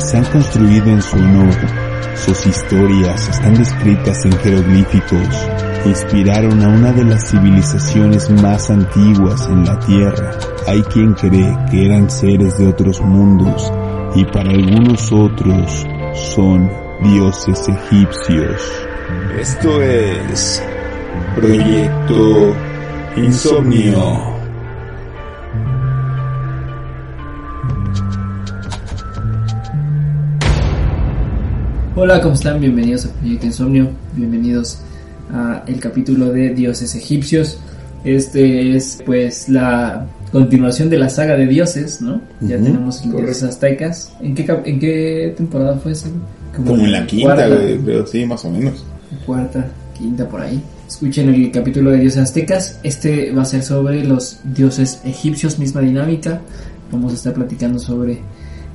se han construido en su honor. Sus historias están descritas en jeroglíficos que inspiraron a una de las civilizaciones más antiguas en la Tierra. Hay quien cree que eran seres de otros mundos y para algunos otros son dioses egipcios. Esto es Proyecto Insomnio. Hola, ¿cómo están? Bienvenidos a Proyecto Insomnio, bienvenidos a el capítulo de Dioses Egipcios. Este es pues la continuación de la saga de dioses, ¿no? Ya tenemos los dioses aztecas. ¿En qué, cap- ¿En qué temporada fue ese? Como en la quinta, pero sí, más o menos. Cuarta, quinta, por ahí. Escuchen el capítulo de dioses aztecas. Este va a ser sobre los dioses egipcios, misma dinámica. Vamos a estar platicando sobre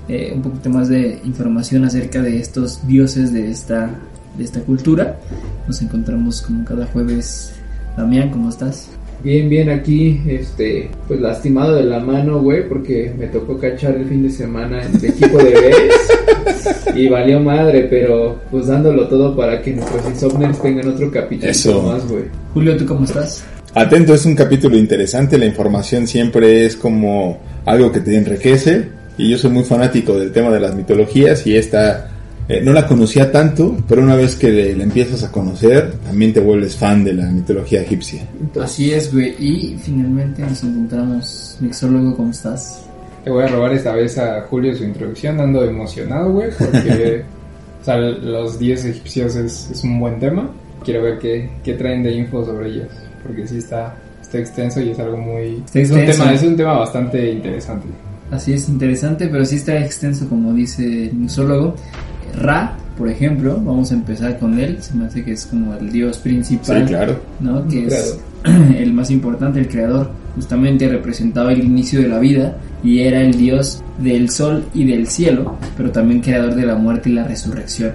eh, un poquito más de información acerca de estos dioses de esta, de esta cultura. Nos encontramos como cada jueves. Damián, ¿cómo estás? Bien, bien, aquí, este, pues lastimado de la mano, güey, porque me tocó cachar el fin de semana en el equipo de Bears y valió madre, pero pues dándolo todo para que nuestros insomnios tengan otro capítulo Eso. más, güey. Julio, ¿tú cómo estás? Atento, es un capítulo interesante, la información siempre es como algo que te enriquece y yo soy muy fanático del tema de las mitologías y esta eh, no la conocía tanto, pero una vez que le- la empiezas a conocer, también te vuelves fan de la mitología egipcia. Así es, güey. Y finalmente nos encontramos. Mixólogo, ¿cómo estás? Te voy a robar esta vez a Julio su introducción, ando emocionado, güey, porque o sea, los 10 egipcios es, es un buen tema. Quiero ver qué, qué traen de info sobre ellos, porque sí está, está extenso y es algo muy... Está es, un extenso. tema, es un tema bastante interesante. Así es interesante, pero sí está extenso, como dice el mixólogo. Ra, por ejemplo, vamos a empezar con él. Se me hace que es como el dios principal. Sí, claro. ¿no? Que es el más importante, el creador. Justamente representaba el inicio de la vida y era el dios del sol y del cielo, pero también creador de la muerte y la resurrección.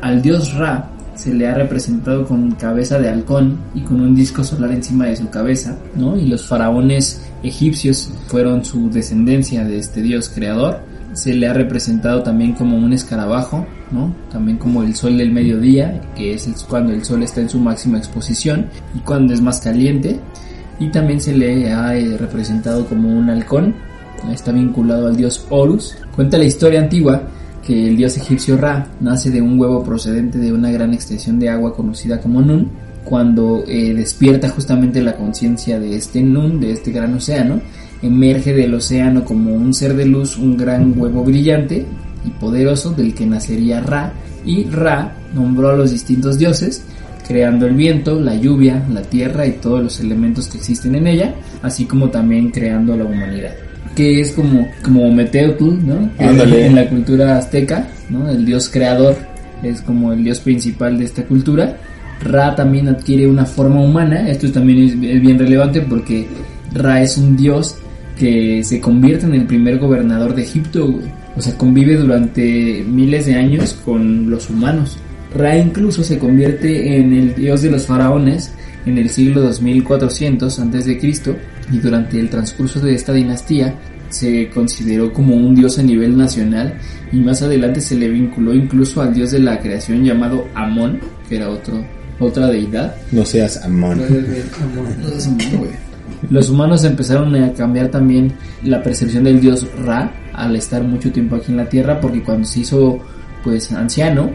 Al dios Ra se le ha representado con cabeza de halcón y con un disco solar encima de su cabeza, ¿no? Y los faraones egipcios fueron su descendencia de este dios creador. Se le ha representado también como un escarabajo, ¿no? También como el sol del mediodía, que es cuando el sol está en su máxima exposición y cuando es más caliente. Y también se le ha eh, representado como un halcón, está vinculado al dios Horus. Cuenta la historia antigua que el dios egipcio Ra nace de un huevo procedente de una gran extensión de agua conocida como Nun. Cuando eh, despierta justamente la conciencia de este Nun, de este gran océano, emerge del océano como un ser de luz, un gran huevo brillante y poderoso del que nacería Ra. Y Ra nombró a los distintos dioses, creando el viento, la lluvia, la tierra y todos los elementos que existen en ella, así como también creando a la humanidad. Que es como, como Meteotl, ¿no? Ándale. En la cultura azteca, ¿no? El dios creador es como el dios principal de esta cultura. Ra también adquiere una forma humana, esto también es, bien relevante porque Ra es un dios que se convierte en el primer gobernador de Egipto. O sea, convive durante miles de años con los humanos. Ra incluso se convierte en el dios de los faraones en el siglo 2400 a.C. y durante el transcurso de esta dinastía se consideró como un dios a nivel nacional y más adelante se le vinculó incluso al dios de la creación llamado Amón, que era otro, otra deidad. No seas amón. bien, amor. Los humanos empezaron a cambiar también la percepción del dios Ra al estar mucho tiempo aquí en la Tierra porque cuando se hizo pues anciano,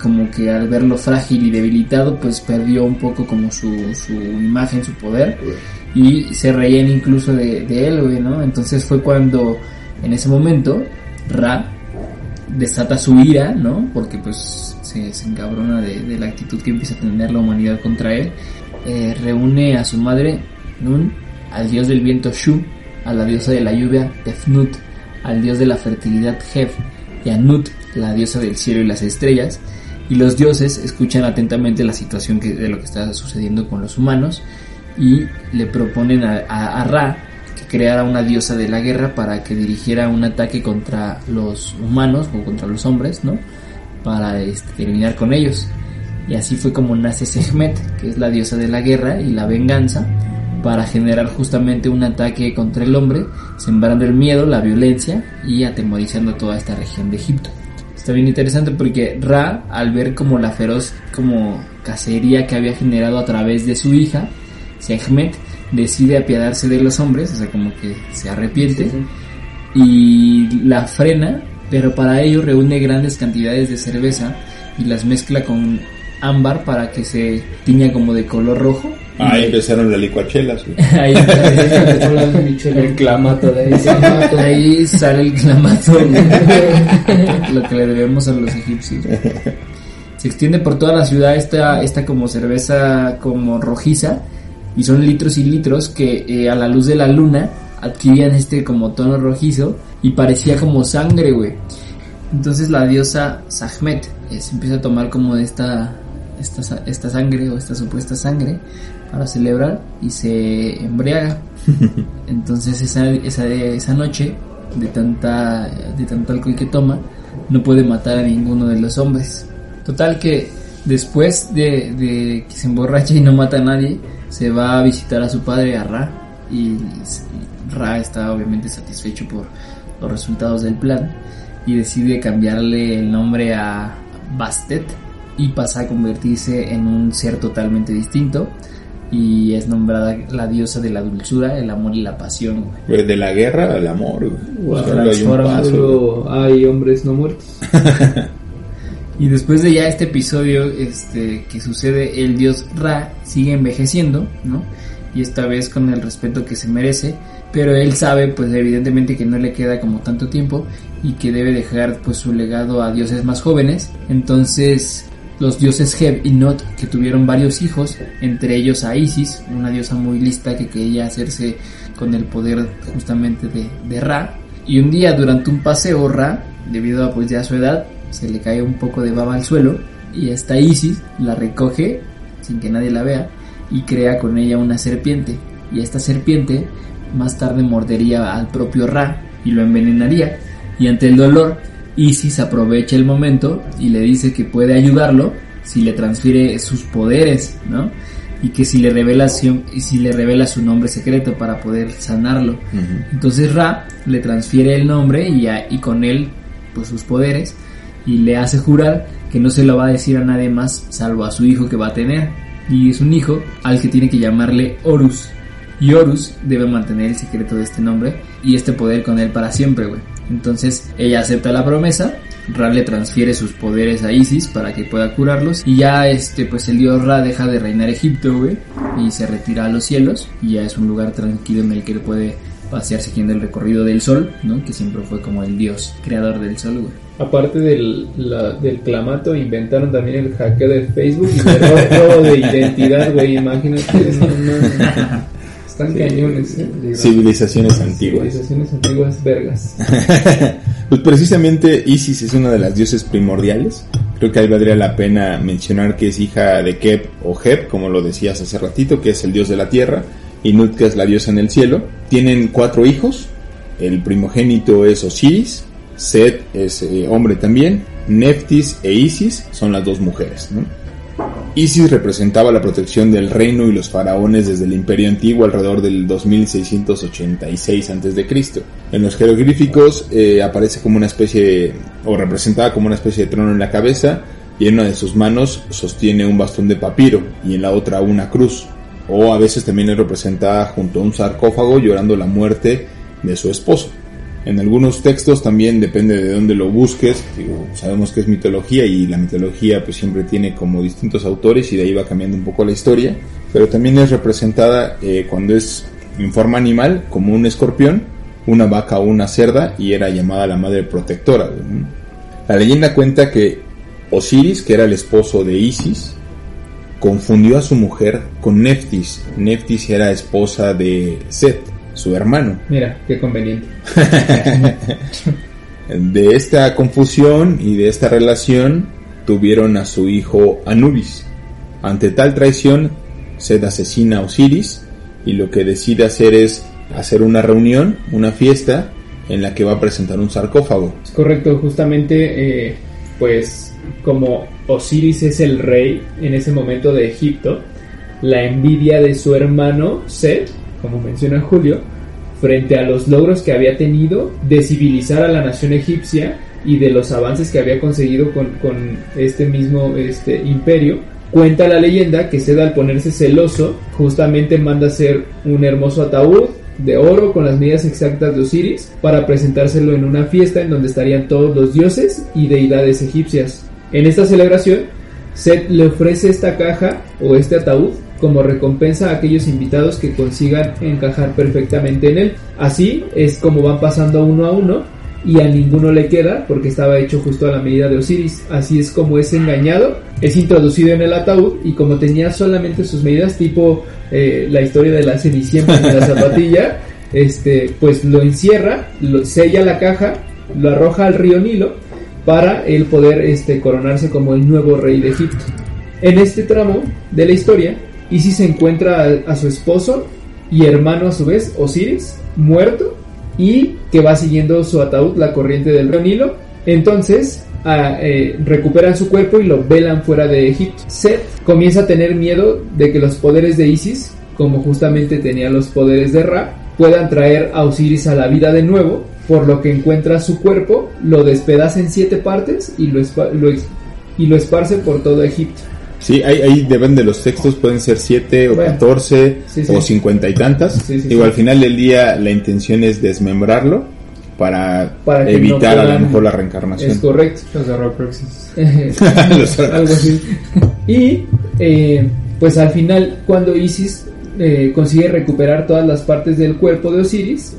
como que al verlo frágil y debilitado pues perdió un poco como su, su imagen, su poder y se reían incluso de, de él, güey, ¿no? Entonces fue cuando en ese momento Ra desata su ira, ¿no? Porque pues se, se de, la actitud que empieza a tener la humanidad contra él. Eh, reúne a su madre Nun, al dios del viento Shu, a la diosa de la lluvia Tefnut, al dios de la fertilidad Hef y a Nut, la diosa del cielo y las estrellas. Y los dioses escuchan atentamente la situación de lo que está sucediendo con los humanos y le proponen a, a- a Ra que creara una diosa de la guerra para que dirigiera un ataque contra los humanos o contra los hombres, ¿no? Para este, terminar con ellos. Y así fue como nace Sekhmet, que es la diosa de la guerra y la venganza, para generar justamente un ataque contra el hombre, sembrando el miedo, la violencia y atemorizando toda esta región de Egipto. Está bien interesante porque Ra, al ver como la feroz como cacería que había generado a través de su hija, Sekhmet, decide apiadarse de los hombres, o sea, como que se arrepiente y la frena, pero para ello reúne grandes cantidades de cerveza y las mezcla con ámbar para que se tiña como de color rojo. Ahí empezaron las licuachelas. Ahí, El clamato de ahí. de ahí sale el clamato, lo que le debemos a los egipcios. Se extiende por toda la ciudad esta, esta como cerveza como rojiza y son litros y litros que eh, a la luz de la luna adquirían este como tono rojizo y parecía como sangre, güey. Entonces la diosa Sahmet eh, se empieza a tomar como esta, esta, esta sangre o esta supuesta sangre para celebrar y se embriaga. Entonces esa, esa, esa noche de tanta de tanto alcohol que toma no puede matar a ninguno de los hombres. Total que después de, de que se emborracha y no mata a nadie, se va a visitar a su padre, a Ra, y Ra está obviamente satisfecho por los resultados del plan y decide cambiarle el nombre a Bastet y pasa a convertirse en un ser totalmente distinto y es nombrada la diosa de la dulzura, el amor y la pasión. güey. Güey, De la guerra al amor. güey. Wow. Hay Transforma. Solo hay hombres no muertos. Y después de ya este episodio este, que sucede, el dios Ra sigue envejeciendo, ¿no? Y esta vez con el respeto que se merece, pero él sabe, pues evidentemente que no le queda como tanto tiempo y que debe dejar pues su legado a dioses más jóvenes. Entonces los dioses Heb y Not, que tuvieron varios hijos, entre ellos a Isis, una diosa muy lista que quería hacerse con el poder justamente de, de Ra. Y un día durante un paseo Ra, debido a pues ya su edad, se le cae un poco de baba al suelo y esta Isis la recoge sin que nadie la vea y crea con ella una serpiente. Y esta serpiente más tarde mordería al propio Ra y lo envenenaría. Y ante el dolor, Isis aprovecha el momento y le dice que puede ayudarlo si le transfiere sus poderes, ¿no? Y que si le revela si le revela su nombre secreto para poder sanarlo. Entonces Ra le transfiere el nombre y, a- y con él pues sus poderes y le hace jurar que no se lo va a decir a nadie más salvo a su hijo que va a tener. Y es un hijo al que tiene que llamarle Horus. Y Horus debe mantener el secreto de este nombre y este poder con él para siempre, güey. Entonces ella acepta la promesa, Ra le transfiere sus poderes a Isis para que pueda curarlos y ya este pues el dios Ra deja de reinar Egipto, güey, y se retira a los cielos y ya es un lugar tranquilo en el que él puede pasear siguiendo el recorrido del sol, ¿no? Que siempre fue como el dios creador del sol, güey. Aparte del, la- del clamato, inventaron también el hackeo de Facebook y el robo de identidad, güey. Imagínate. no, no. Están cañones, eh. Civilizaciones antiguas. Civilizaciones antiguas, vergas. Pues precisamente Isis es una de las dioses primordiales. Creo que ahí valdría la pena mencionar que es hija de Kep o Heb, como lo decías hace ratito, que es el dios de la tierra, y Nut, que es la diosa en el cielo. Tienen cuatro hijos. El primogénito es Osiris, Set es eh, hombre también, Neftis e Isis son las dos mujeres. ¿no? Isis representaba la protección del reino y los faraones desde el imperio antiguo alrededor del 2686 a.C. En los jeroglíficos eh, aparece como una especie, o representada como una especie de trono en la cabeza, y en una de sus manos sostiene un bastón de papiro y en la otra una cruz. O a veces también es representada junto a un sarcófago llorando la muerte de su esposo. En algunos textos también depende de dónde lo busques, sabemos que es mitología y la mitología pues siempre tiene como distintos autores y de ahí va cambiando un poco la historia, pero también es representada eh, cuando es en forma animal como un escorpión, una vaca o una cerda y era llamada la madre protectora. La leyenda cuenta que Osiris, que era el esposo de Isis, confundió a su mujer con Neftis. Neftis era esposa de Set, su hermano. Mira, qué conveniente. De esta confusión y de esta relación tuvieron a su hijo Anubis. Ante tal traición, Sed asesina a Osiris y lo que decide hacer es hacer una reunión, una fiesta en la que va a presentar un sarcófago. Es correcto, justamente, eh, pues como Osiris es el rey en ese momento de Egipto, la envidia de su hermano Set, como menciona Julio, frente a los logros que había tenido de civilizar a la nación egipcia, y de los avances que había conseguido con, con este mismo este, imperio. Cuenta la leyenda que Sed al ponerse celoso justamente manda hacer un hermoso ataúd de oro con las medidas exactas de Osiris para presentárselo en una fiesta en donde estarían todos los dioses y deidades egipcias. En esta celebración, Seth le ofrece esta caja o este ataúd como recompensa a aquellos invitados que consigan encajar perfectamente en él. Así es como van pasando uno a uno y a ninguno le queda porque estaba hecho justo a la medida de Osiris. Así es como es engañado, es introducido en el ataúd y como tenía solamente sus medidas, tipo eh, la historia de la cenicienta en la zapatilla, este, pues lo encierra, lo sella la caja, lo arroja al río Nilo para él poder este, coronarse como el nuevo rey de Egipto. En este tramo de la historia, Isis encuentra a, su esposo y hermano a su vez, Osiris, muerto y que va siguiendo su ataúd la corriente del río Nilo. Entonces a, eh, recuperan su cuerpo y lo velan fuera de Egipto. Seth comienza a tener miedo de que los poderes de Isis, como justamente tenía los poderes de Ra, puedan traer a Osiris a la vida de nuevo, por lo que encuentra su cuerpo, lo despedaza en siete partes y lo, y lo esparce por todo Egipto. Sí, ahí, ahí depende de los textos, pueden ser siete o Bueno, catorce sí, sí. o cincuenta y tantas. Digo, al final del día la intención es desmembrarlo para, evitar no a lo mejor la reencarnación. Es correcto. Los algo así. Y eh, pues al final, cuando Isis eh, consigue recuperar todas las partes del cuerpo de Osiris,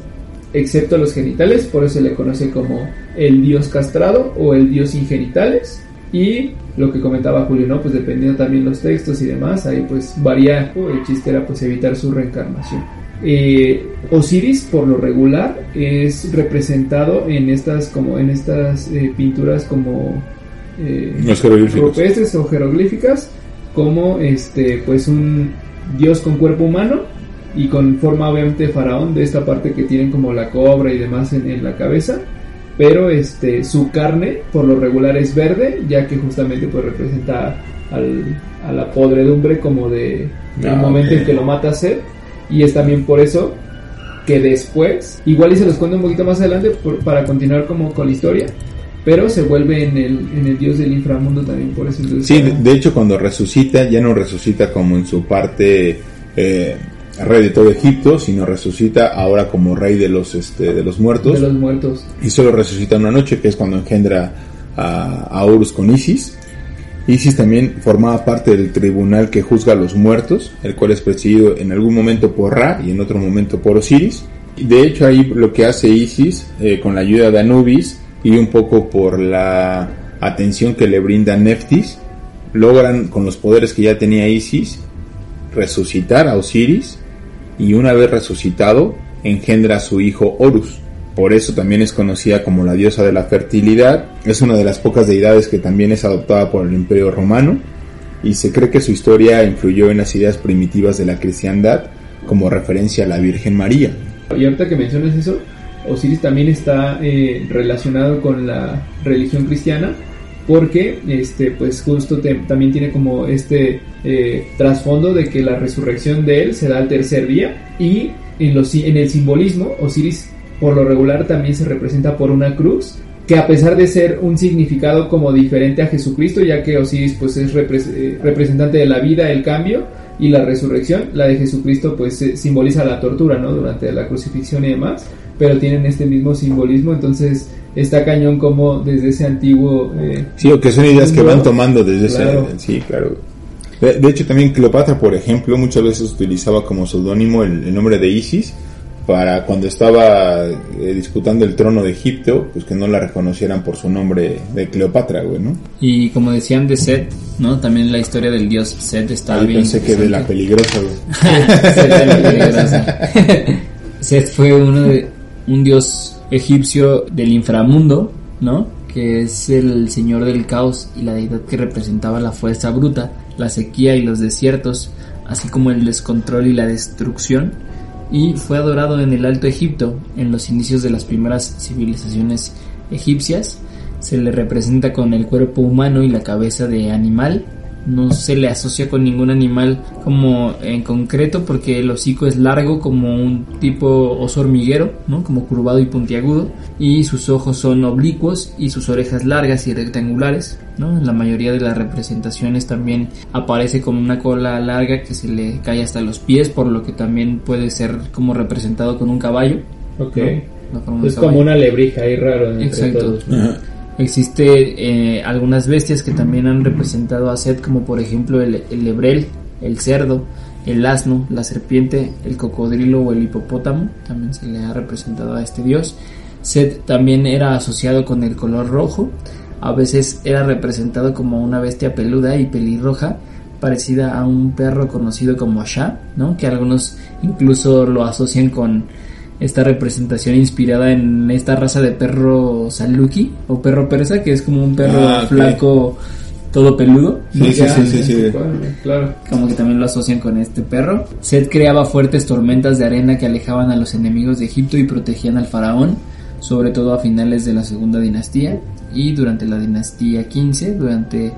excepto los genitales, por eso se le conoce como el dios castrado o el dios sin genitales. Y lo que comentaba Julio, ¿no? Pues dependiendo también los textos y demás, ahí pues varía. El chiste era pues evitar su reencarnación. Eh, Osiris por lo regular es representado en estas como en estas eh, pinturas como eh, rupestres o jeroglíficas como este pues un dios con cuerpo humano y con forma obviamente faraón de esta parte que tienen como la cobra y demás en, en la cabeza pero este su carne por lo regular es verde ya que justamente pues representa al- a la podredumbre como de del Ah, momento en que lo mata Seth y es también por eso que después, igual y se los cuento un poquito más adelante por- para continuar como con la historia, pero se vuelve en el, en el dios del inframundo también por eso. Entonces, Sí, de, de hecho cuando resucita ya no resucita como en su parte eh, rey de todo Egipto, sino resucita ahora como rey de los este, de los muertos de los muertos. y solo resucita una noche que es cuando engendra a, a Horus con Isis. Isis también formaba parte del tribunal que juzga a los muertos, el cual es presidido en algún momento por Ra y en otro momento por Osiris. De hecho ahí lo que hace Isis eh, con la ayuda de Anubis y un poco por la atención que le brinda Neftis, logran con los poderes que ya tenía Isis resucitar a Osiris y una vez resucitado engendra a su hijo Horus. Por eso también es conocida como la diosa de la fertilidad. Es una de las pocas deidades que también es adoptada por el Imperio Romano y se cree que su historia influyó en las ideas primitivas de la cristiandad como referencia a la Virgen María. Y ahorita que mencionas eso, Osiris también está eh, relacionado con la religión cristiana porque este pues justo también tiene como este eh, trasfondo de que la resurrección de él se da al tercer día y en, los, en el simbolismo Osiris por lo regular también se representa por una cruz que a pesar de ser un significado como diferente a Jesucristo ya que Osiris pues es eh, representante de la vida, el cambio y la resurrección, la de Jesucristo pues simboliza la tortura, ¿no? Durante la crucifixión y demás, pero tienen este mismo simbolismo, entonces está cañón como desde ese antiguo... eh, Sí, o que son ideas que van tomando desde claro. ese... Sí, claro. De, de hecho, también Cleopatra, por ejemplo, muchas veces utilizaba como seudónimo el, el nombre de Isis para cuando estaba eh, disputando el trono de Egipto, pues que no la reconocieran por su nombre de Cleopatra, güey, ¿no? Y como decían de Set, ¿no? También la historia del dios Set está Ahí bien. pensé que de la peligrosa, güey. Set fue uno de, un dios egipcio del inframundo, ¿no? Que es el señor del caos y la deidad que representaba la fuerza bruta, la sequía y los desiertos, así como el descontrol y la destrucción. Y fue adorado en el Alto Egipto, en los inicios de las primeras civilizaciones egipcias. Se le representa con el cuerpo humano y la cabeza de animal, no se le asocia con ningún animal como en concreto porque el hocico es largo como un tipo oso hormiguero, ¿no? Como curvado y puntiagudo y sus ojos son oblicuos y sus orejas largas y rectangulares, ¿no? En la mayoría de las representaciones también aparece con una cola larga que se le cae hasta los pies, por lo que también puede ser como representado con un caballo. Ok. Es caballo. como una lebrija ahí raro entre Exacto. todos. ¿no? Existe eh, algunas bestias que también han representado a Set, como por ejemplo el, el lebrel, el cerdo, el asno, la serpiente, el cocodrilo o el hipopótamo. También se le ha representado a este dios. Set también era asociado con el color rojo. A veces era representado como una bestia peluda y pelirroja, parecida a un perro conocido como Shah, ¿no? Que algunos incluso lo asocian con esta representación inspirada en esta raza de perro saluki o perro persa, que es como un perro Ah, flaco todo peludo. ¿no? Sí, sí, sí, sí. Claro. Como que también lo asocian con este perro. Set creaba fuertes tormentas de arena que alejaban a los enemigos de Egipto y protegían al faraón, sobre todo a finales de la segunda dinastía y durante la dinastía 15, durante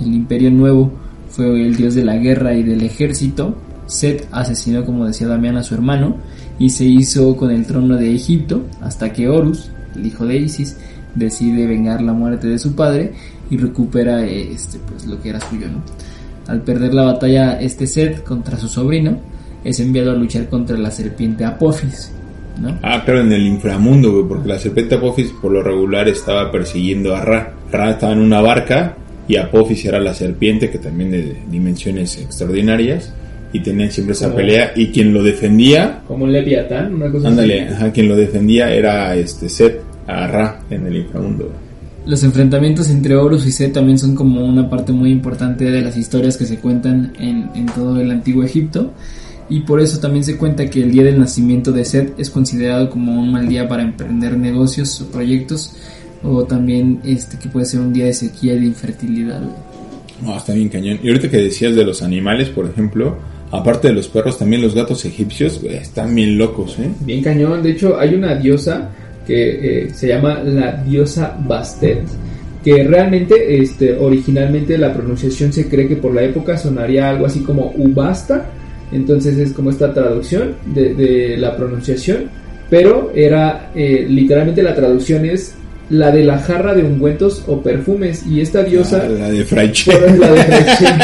el Imperio Nuevo, fue el dios de la guerra y del ejército. Set asesinó, como decía Damián, a su hermano y se hizo con el trono de Egipto hasta que Horus, el hijo de Isis, decide vengar la muerte de su padre y recupera eh, este pues lo que era suyo, ¿no? Al perder la batalla este Set contra su sobrino, es enviado a luchar contra la serpiente Apophis, ¿no? Ah, claro, en el inframundo, porque la serpiente Apophis por lo regular estaba persiguiendo a Ra. Ra estaba en una barca y Apophis era la serpiente que también de dimensiones extraordinarias y tenían siempre esa Como- pelea y quien lo defendía, Como un leviatán, una cosa ándale, así. ajá, quien lo defendía era este Set a Ra en el inframundo. Los enfrentamientos entre Horus y Set también son como una parte muy importante de las historias que se cuentan en, en todo el antiguo Egipto. Y por eso también se cuenta que el día del nacimiento de Set es considerado como un mal día para emprender negocios o proyectos. O también este que puede ser un día de sequía y de infertilidad. No, está bien cañón. Y ahorita que decías de los animales, por ejemplo, aparte de los perros, también los gatos egipcios, están bien locos, ¿eh? Bien cañón. De hecho, hay una diosa que eh, se llama la diosa Bastet. Que realmente, este, originalmente la pronunciación se cree que por la época sonaría algo así como Ubasta. Entonces es como esta traducción de, de la pronunciación. Pero era eh, literalmente la traducción es la de la jarra de ungüentos o perfumes. Y esta diosa. Ah, la de Fraiche. Por la de Freixen.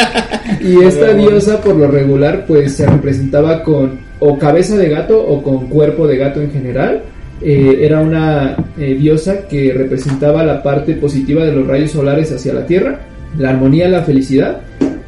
y esta diosa por lo regular pues se representaba con o cabeza de gato o con cuerpo de gato en general. Eh, era una eh, diosa que representaba la parte positiva de los rayos solares hacia la Tierra, la armonía, la felicidad.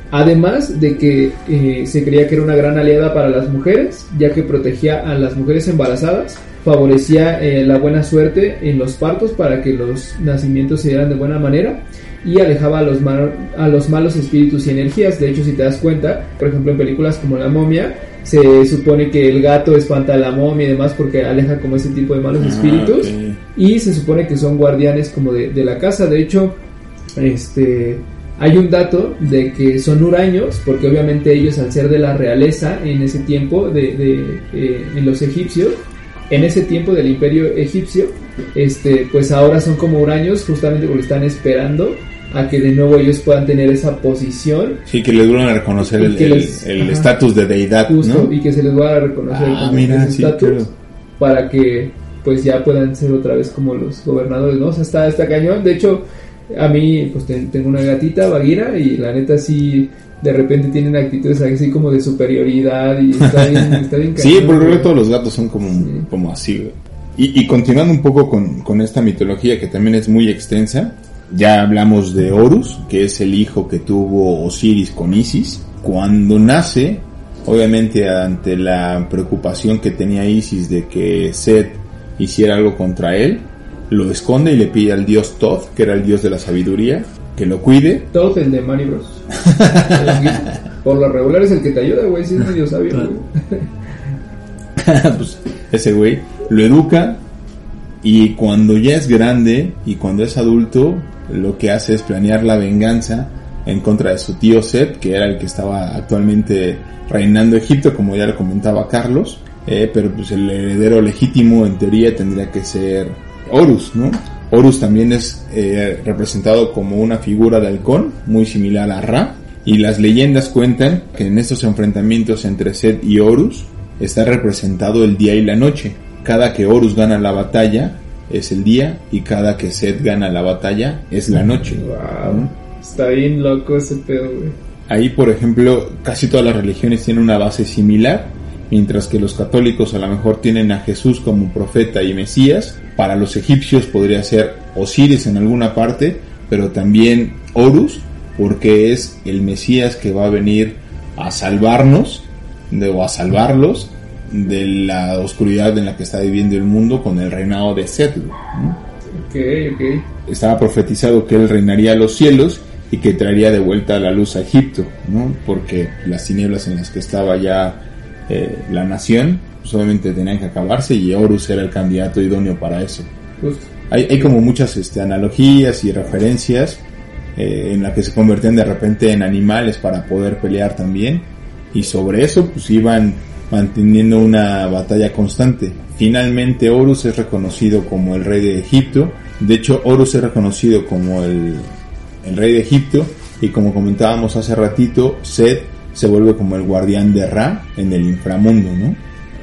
Además de que eh, se creía que era una gran aliada para las mujeres, ya que protegía a las mujeres embarazadas, favorecía eh, la buena suerte en los partos para que los nacimientos se dieran de buena manera y alejaba a los, mal- a los malos espíritus y energías. De hecho, si te das cuenta, por ejemplo, en películas como La momia, se supone que el gato espanta a la momia y demás porque aleja como ese tipo de malos Ah, espíritus. Y se supone que son guardianes como de, de la casa. De hecho, este hay un dato de que son huraños, porque obviamente ellos al ser de la realeza en ese tiempo de, de, eh, en los egipcios, en ese tiempo del imperio egipcio, este, pues ahora son como huraños justamente porque están esperando a que de nuevo ellos puedan tener esa posición Sí, que le duran a reconocer el les- estatus de deidad, justo ¿no? y que se les va a reconocer Ah, mira, ese sí, estatus claro. para que pues ya puedan ser otra vez como los gobernadores, ¿no? O sea, está, está cañón. De hecho, a mí pues ten- tengo una gatita, Baguira, y la neta sí de repente tienen actitudes así como de superioridad y está bien, está bien Sí, por lo todos los gatos son como, Sí. como así. Y, y continuando un poco con, con esta mitología que también es muy extensa, ya hablamos de Horus, que es el hijo que tuvo Osiris con Isis. Cuando nace, obviamente ante la preocupación que tenía Isis de que Set hiciera algo contra él, lo esconde y le pide al dios Thoth, que era el dios de la sabiduría, que lo cuide. Todo el de Mario Bros. Por lo regular es el que te ayuda, güey, si es medio sabio, güey. pues, ese güey lo educa y cuando ya es grande y cuando es adulto lo que hace es planear la venganza en contra de su tío Set que era el que estaba actualmente reinando Egipto como ya lo comentaba Carlos eh, pero pues el heredero legítimo en teoría tendría que ser Horus ¿no? Horus también es eh, representado como una figura de halcón muy similar a Ra Y las leyendas cuentan que en estos enfrentamientos entre Set y Horus está representado el día y la noche. Cada que Horus gana la batalla es el día y cada que Set gana la batalla es la noche. Wow. Está bien loco ese pedo, güey. Ahí, por ejemplo, casi todas las religiones tienen una base similar, mientras que los católicos a lo mejor tienen a Jesús como profeta y Mesías. Para los egipcios podría ser Osiris en alguna parte, pero también Horus, porque es el Mesías que va a venir a salvarnos de, o a salvarlos de la oscuridad en la que está viviendo el mundo con el reinado de Set. ¿no? Ok, ok. Estaba profetizado que él reinaría a los cielos y que traería de vuelta la luz a Egipto, ¿no? porque las tinieblas en las que estaba ya eh, la nación, pues obviamente tenían que acabarse y Horus era el candidato idóneo para eso. Justo. Hay, hay como muchas este, analogías y referencias eh, en las que se convertían de repente en animales para poder pelear también y sobre eso pues iban manteniendo una batalla constante. Finalmente Horus es reconocido como el rey de Egipto, de hecho Horus es reconocido como el, el rey de Egipto y como comentábamos hace ratito, Set se vuelve como el guardián de Ra en el inframundo, ¿no?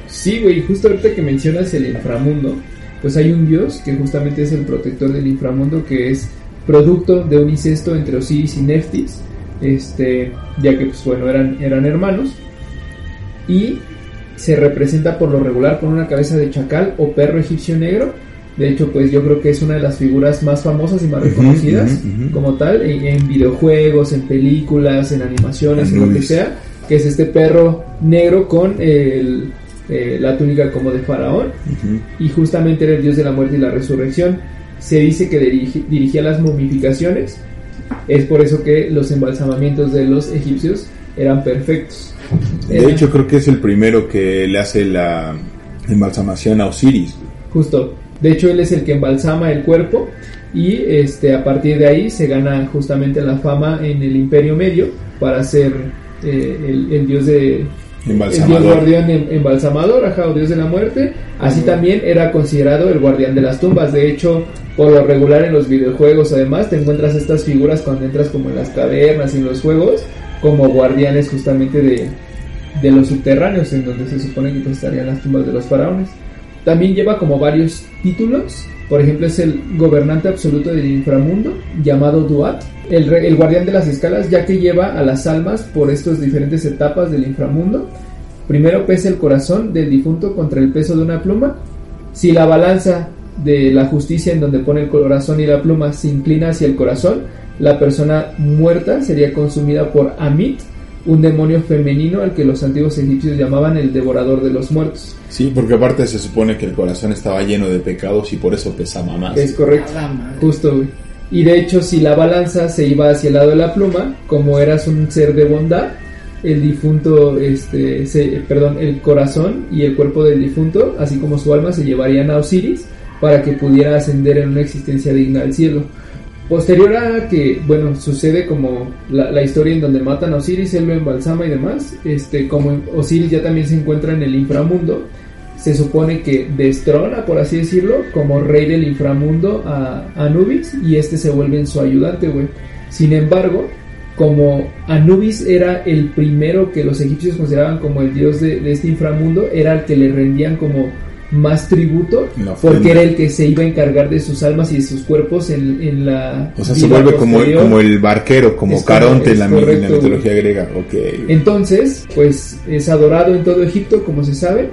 Sí, güey, justo ahorita que mencionas el inframundo, pues hay un dios que justamente es el protector del inframundo que es producto de un incesto entre Osiris y Neftis, este, ya que pues bueno, eran, eran hermanos y se representa por lo regular con una cabeza de chacal o perro egipcio negro. De hecho, pues yo creo que es una de las figuras más famosas y más reconocidas como tal en, en videojuegos, en películas, en animaciones, en lo que sea, que es este perro negro con el, eh, la túnica como de faraón y justamente era el dios de la muerte y la resurrección. Se dice que dirigía las momificaciones, es por eso que los embalsamamientos de los egipcios eran perfectos. De hecho creo que es el primero que le hace la embalsamación a Osiris. Justo. De hecho, él es el que embalsama el cuerpo y este a partir de ahí se gana justamente la fama en el Imperio Medio para ser eh, el, el dios de el dios Embalsamador. guardián em- embalsamador, ajá, o dios de la muerte. Así también era considerado el guardián de las tumbas. De hecho, por lo regular en los videojuegos, además, te encuentras estas figuras cuando entras como en las cavernas y en los juegos, como guardianes justamente de, de los subterráneos, en donde se supone que pues, estarían las tumbas de los faraones. También lleva como varios títulos. Por ejemplo, es el gobernante absoluto del inframundo, llamado Duat, el, guardián de las escalas, ya que lleva a las almas por estas diferentes etapas del inframundo. Primero pesa el corazón del difunto contra el peso de una pluma. Si la balanza de la justicia en donde pone el corazón y la pluma se inclina hacia el corazón, la persona muerta sería consumida por Amit, un demonio femenino al que los antiguos egipcios llamaban el devorador de los muertos. Sí, porque aparte se supone que el corazón estaba lleno de pecados y por eso pesaba más. Es correcto. Justo, güey. Y de hecho, si la balanza se iba hacia el lado de la pluma, como eras un ser de bondad, el difunto, este, se- perdón, el corazón y el cuerpo del difunto, así como su alma, se llevarían a Osiris para que pudiera ascender en una existencia digna al cielo. Posterior a que, bueno, sucede como la, historia en donde matan a Osiris, él lo embalsama y demás, este, como Osiris ya también se encuentra en el inframundo, se supone que destrona, por así decirlo, como rey del inframundo a Anubis y este se vuelve en su ayudante, güey. Sin embargo, como Anubis era el primero que los egipcios consideraban como el dios de este inframundo, era el que le rendían como más tributo, porque era el que se iba a encargar de sus almas y de sus cuerpos en, en la... O sea, se vuelve como, posterior. como el barquero, como Es Caronte en la, correcto, en la mitología griega. Ok. Entonces, pues es adorado en todo Egipto, como se sabe.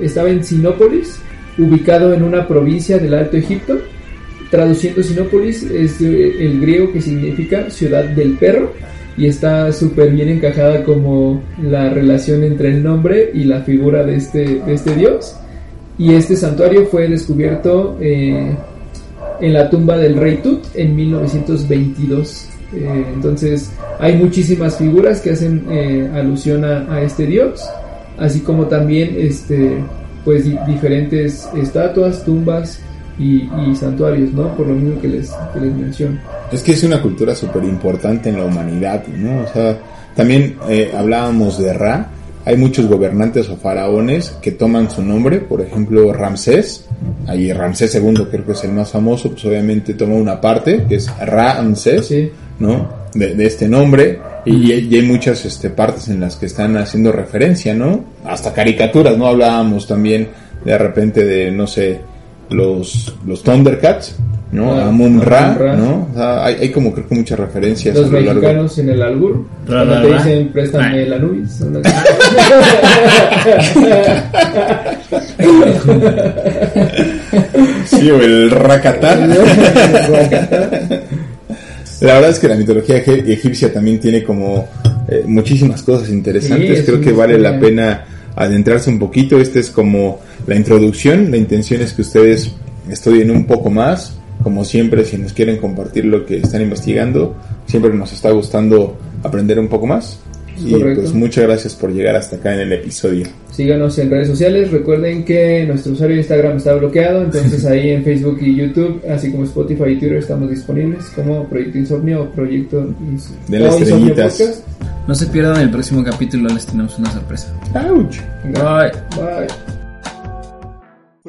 Estaba en Sinópolis, ubicado en una provincia del Alto Egipto. Traduciendo Sinópolis es de- el griego que significa ciudad del perro y está súper bien encajada como la relación entre el nombre y la figura de este, de este dios. Y este santuario fue descubierto eh, en la tumba del rey Tut en 1922. Eh, entonces hay muchísimas figuras que hacen eh, alusión a, este dios, así como también este, pues di- diferentes estatuas, tumbas y, y santuarios, ¿no? Por lo mismo que les, que les menciono. Es que es una cultura súper importante en la humanidad, ¿no? O sea, también eh, hablábamos de Ra. Hay muchos gobernantes o faraones que toman su nombre, por ejemplo Ramsés, ahí Ramsés II creo que es el más famoso, pues obviamente toma una parte, que es Ramsés, Sí. ¿no? De, de este nombre. Y, y hay muchas este, partes en las que están haciendo referencia, ¿no? Hasta caricaturas, ¿no? Hablábamos también de repente de, no sé, los, los Thundercats, ¿no? Ah, Amon Ra. ¿no? O sea, hay, hay como creo que muchas referencias Los a lo largo. mexicanos en el albur. Ra, Cuando te dicen, préstame la nubis. Sí, o el Rakatá. La verdad es que la mitología egipcia también tiene como eh, muchísimas cosas interesantes. Sí, Creo que vale la pena adentrarse un poquito. Este es como la introducción. La intención es que ustedes estudien un poco más. Como siempre, si nos quieren compartir lo que están investigando, siempre nos está gustando aprender un poco más. Y Correcto. pues muchas gracias por llegar hasta acá en el episodio. Síganos en redes sociales. Recuerden que nuestro usuario de Instagram está bloqueado. Entonces ahí en Facebook y YouTube, así como Spotify y Twitter, estamos disponibles como Proyecto Insomnio o Proyecto Ins- De las estrellitas. Podcast. No se pierdan el próximo capítulo, les tenemos una sorpresa. ¡Auch! Bye. Bye.